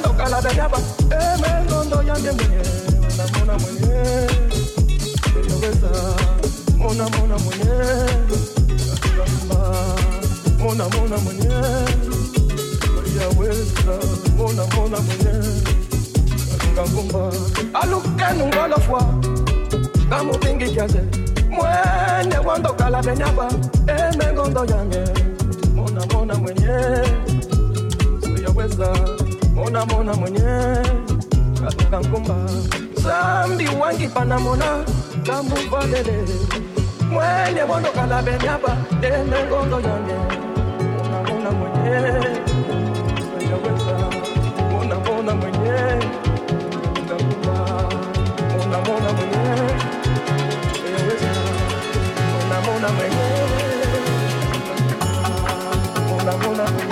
Ondoka la beyaba emengondo mwenye namona mwenye eyobeza mona mona mwenye mona mona mwenye mona mona mwenye mona mona mwenyewe katika mkumba zambi wangipana mona. Kamuvadele mwenye bondokala benyaba denengondo yange mona mona mwenyewe ayaweza mona mona mwenyewe mona mona mwenyewe ayaweza mona mona mwenyewe mona mona mwenyewe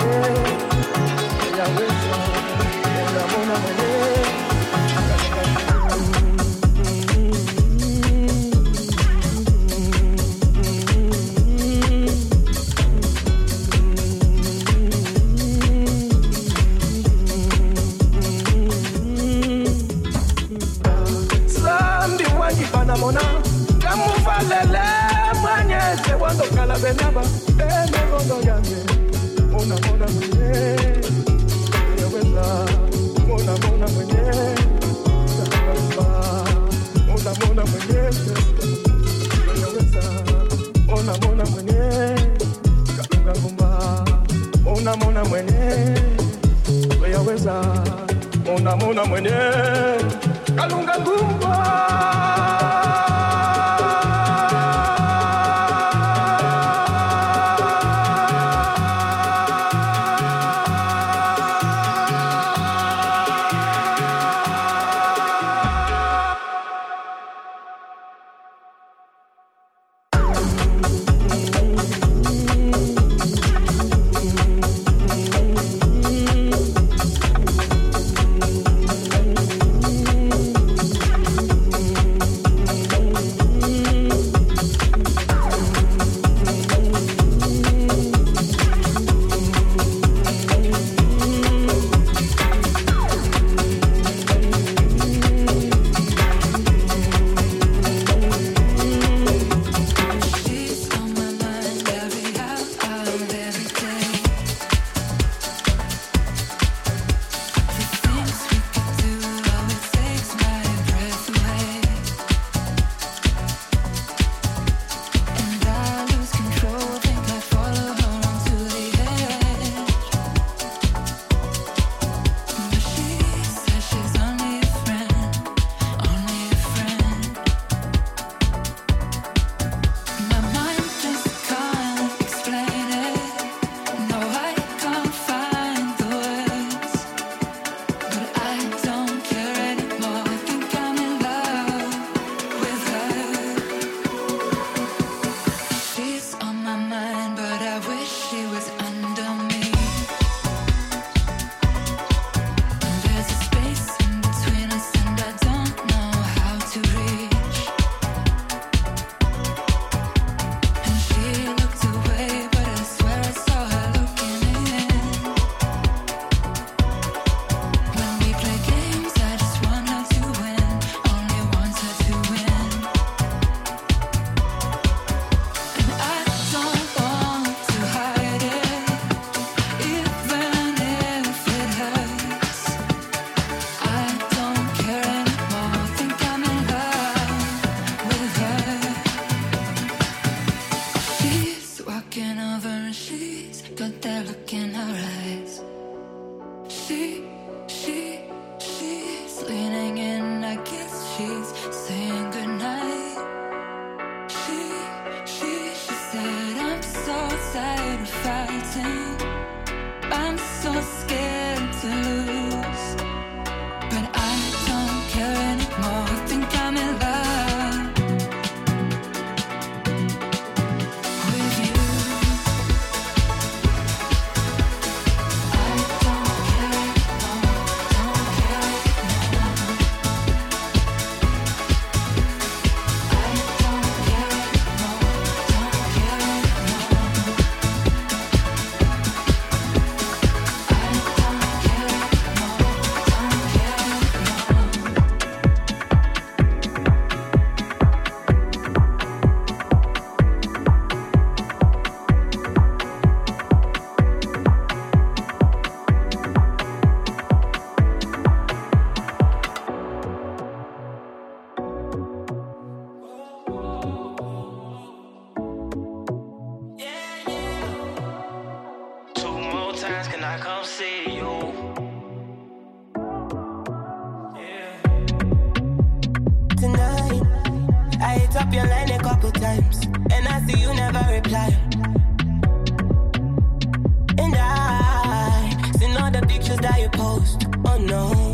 no,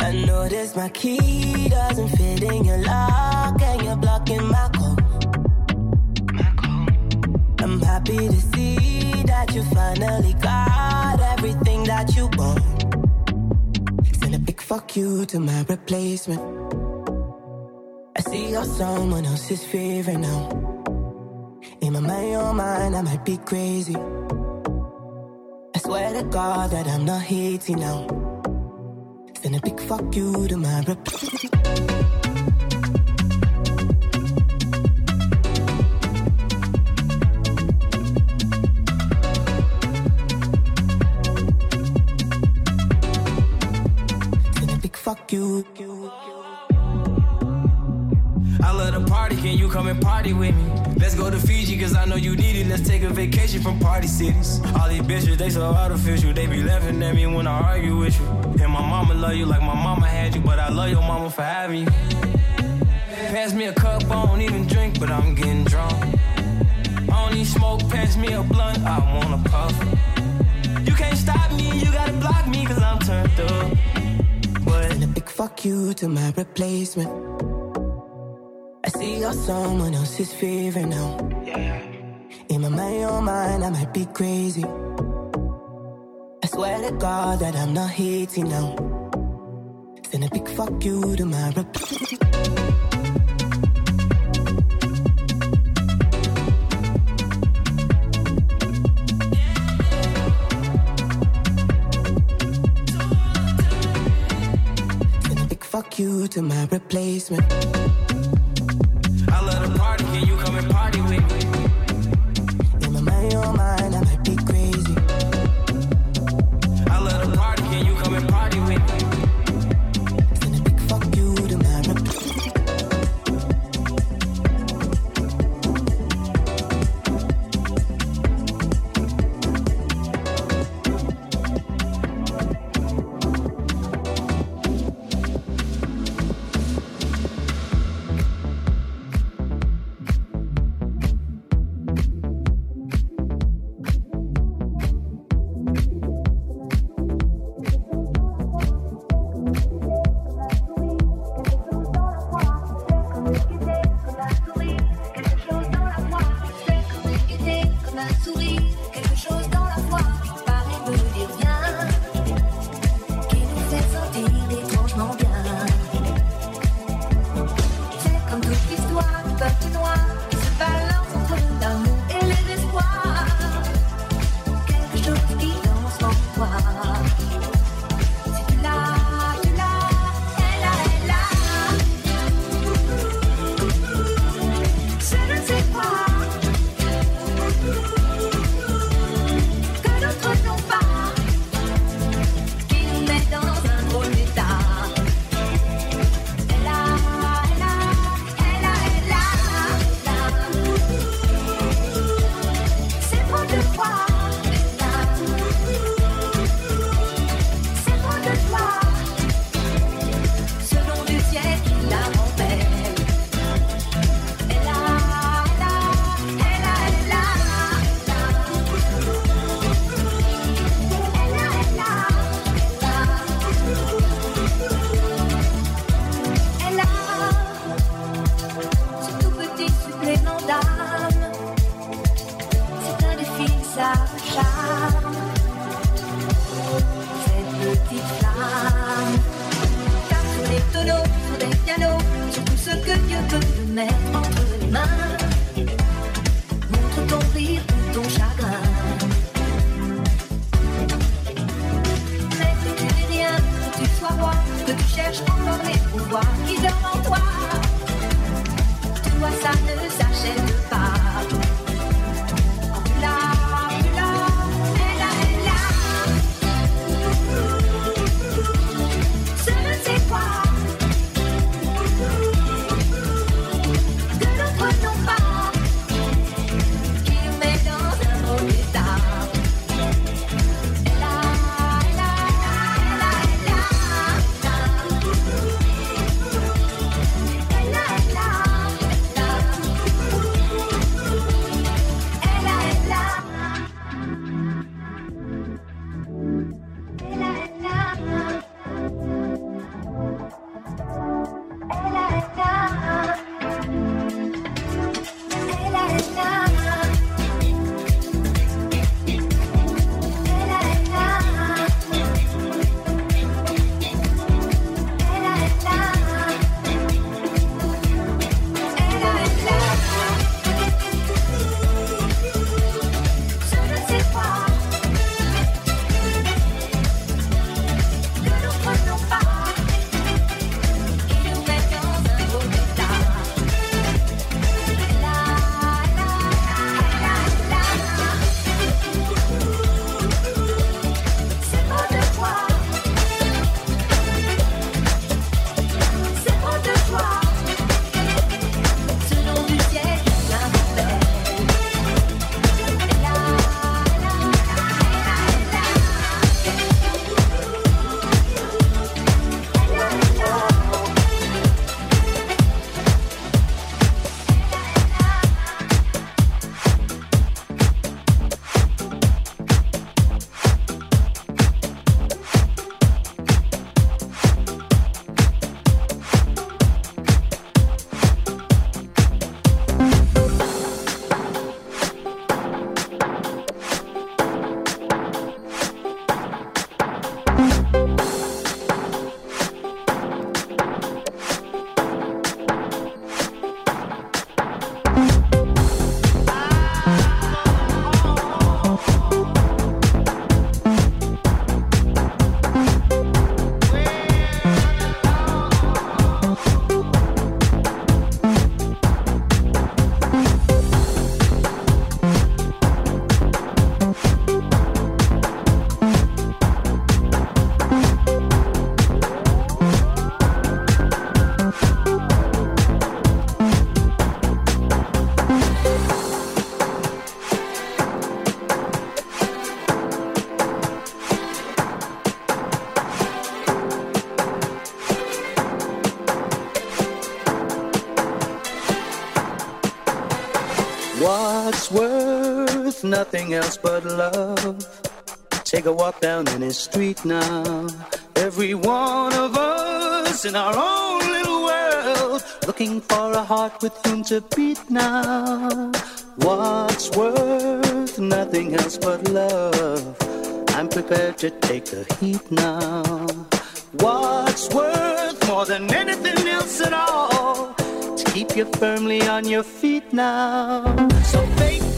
I noticed my key doesn't fit in your lock, and you're blocking my code. I'm happy to see that you finally got everything that you want. Send a big fuck you to my replacement. I see you're someone else's favorite now. In my mind, your mind, I might be crazy. I swear to God that I'm not hating now. Send a big fuck you to my rep. Fuck you. I love the party, can you come and party with me? Let's go to Fiji, cause I know you need it. Let's take a vacation from party cities. All these bitches, they so artificial. They be laughing at me when I argue with you. And my mama love you like my mama had you, but I love your mama for having you. Pass me a cup, I don't even drink, but I'm getting drunk. I don't need smoke, pass me a blunt, I wanna puff. You can't stop me, you gotta block me, cause I'm turned up. But Send a big fuck you to my replacement. I see you're someone else's favorite now. In my mind, your mind, I might be crazy. I swear to God that I'm not hating now. Send a big fuck you to my replacement. A big fuck you to my replacement. nothing else but love. Take a walk down any street now. Every one of us in our own little world, looking for a heart with whom to beat now. What's worth nothing else but love? I'm prepared to take the heat now. What's worth more than anything else at all? To keep you firmly on your feet now. So fake.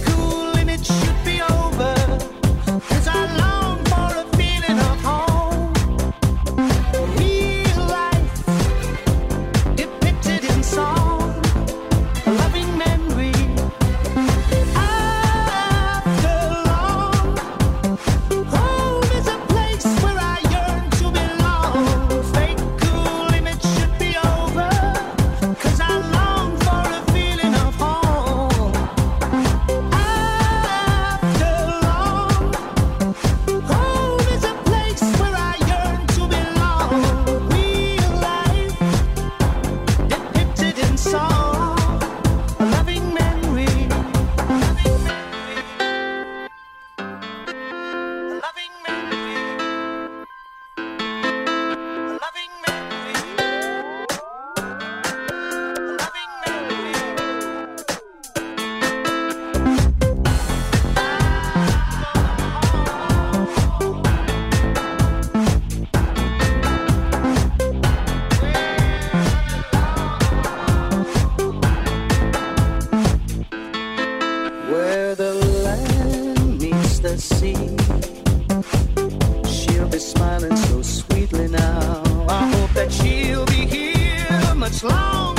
see. She'll be smiling so sweetly now. I hope that she'll be here much longer.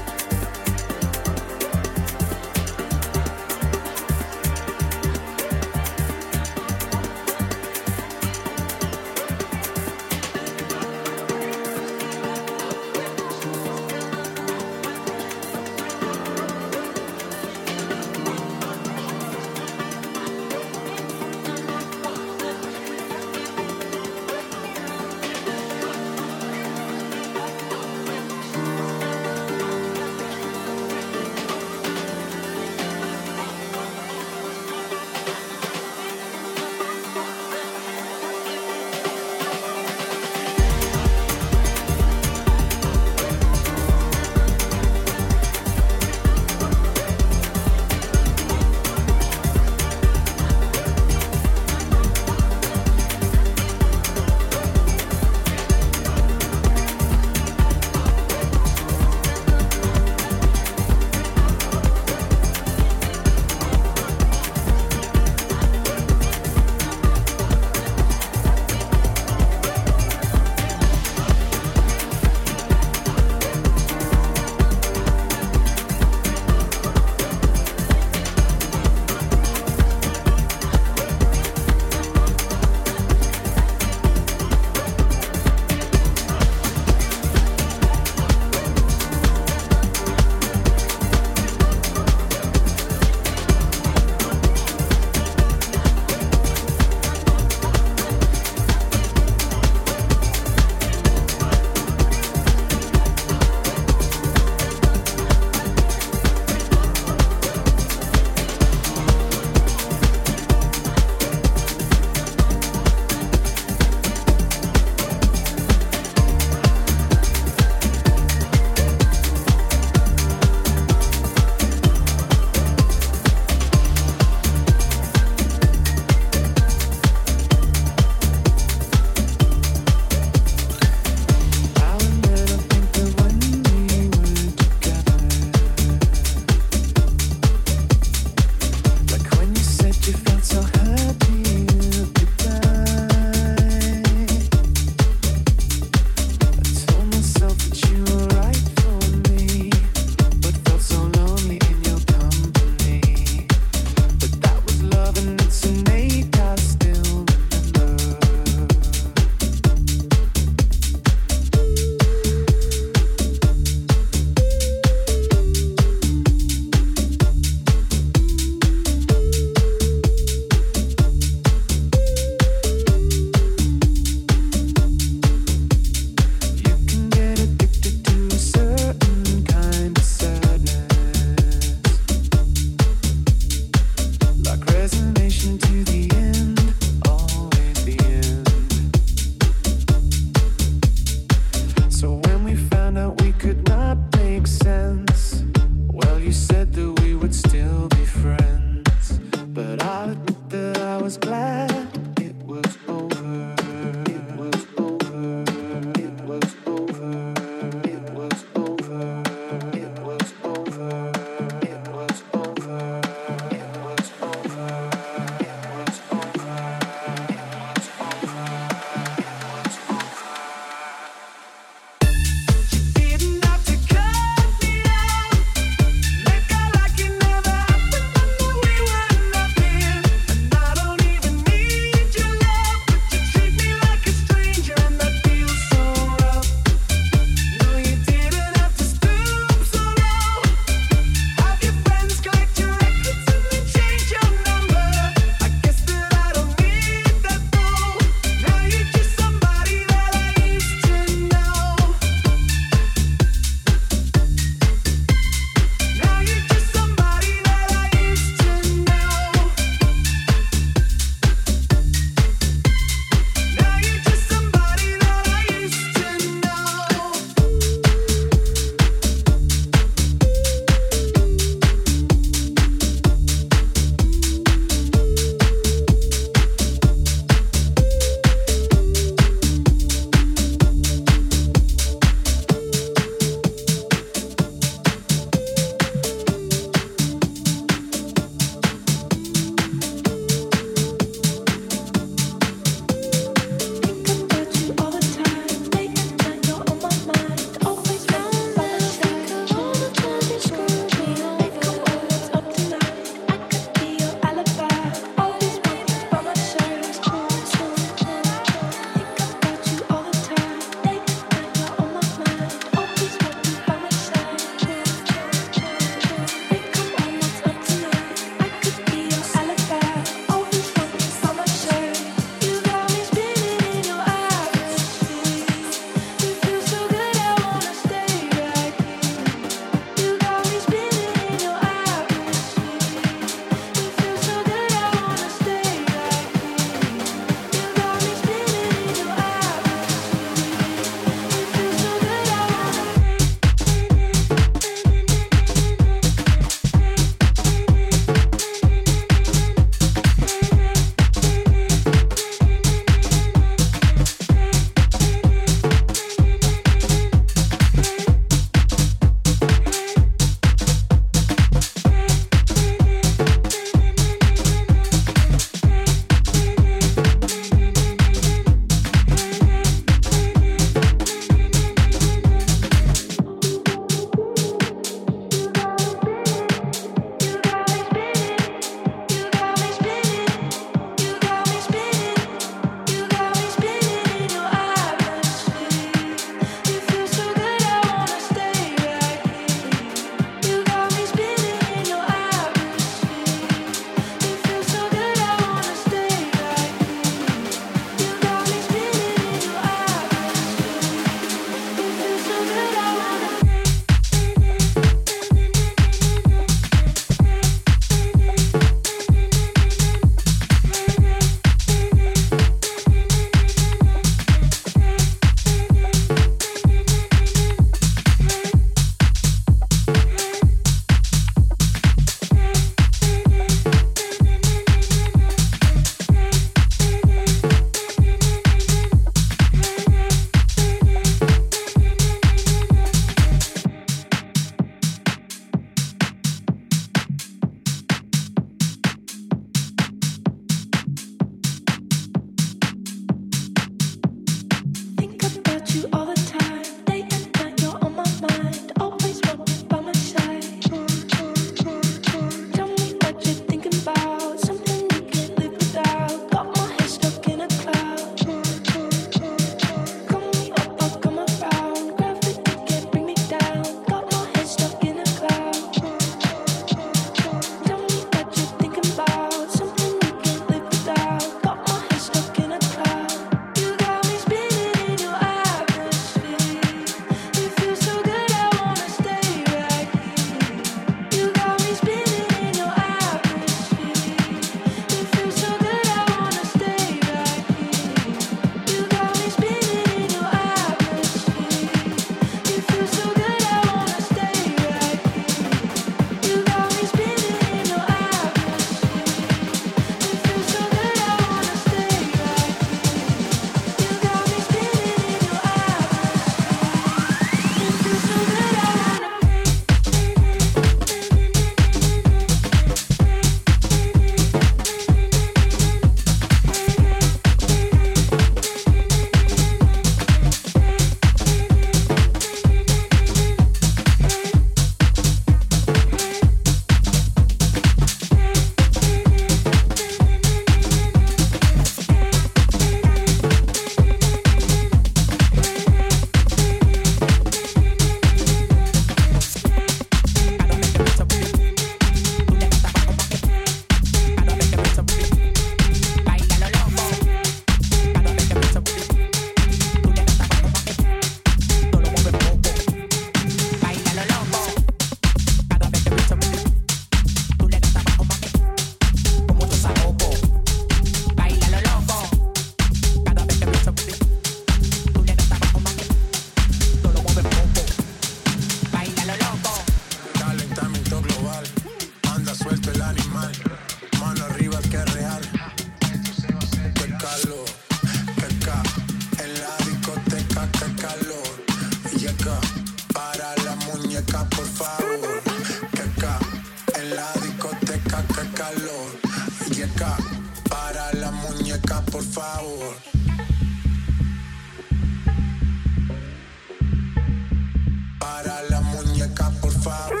five.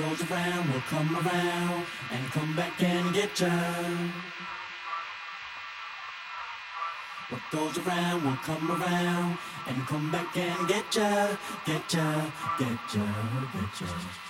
goes around will come around and come back and get you. What goes around will come around and come back and get you, get you, get you, get you.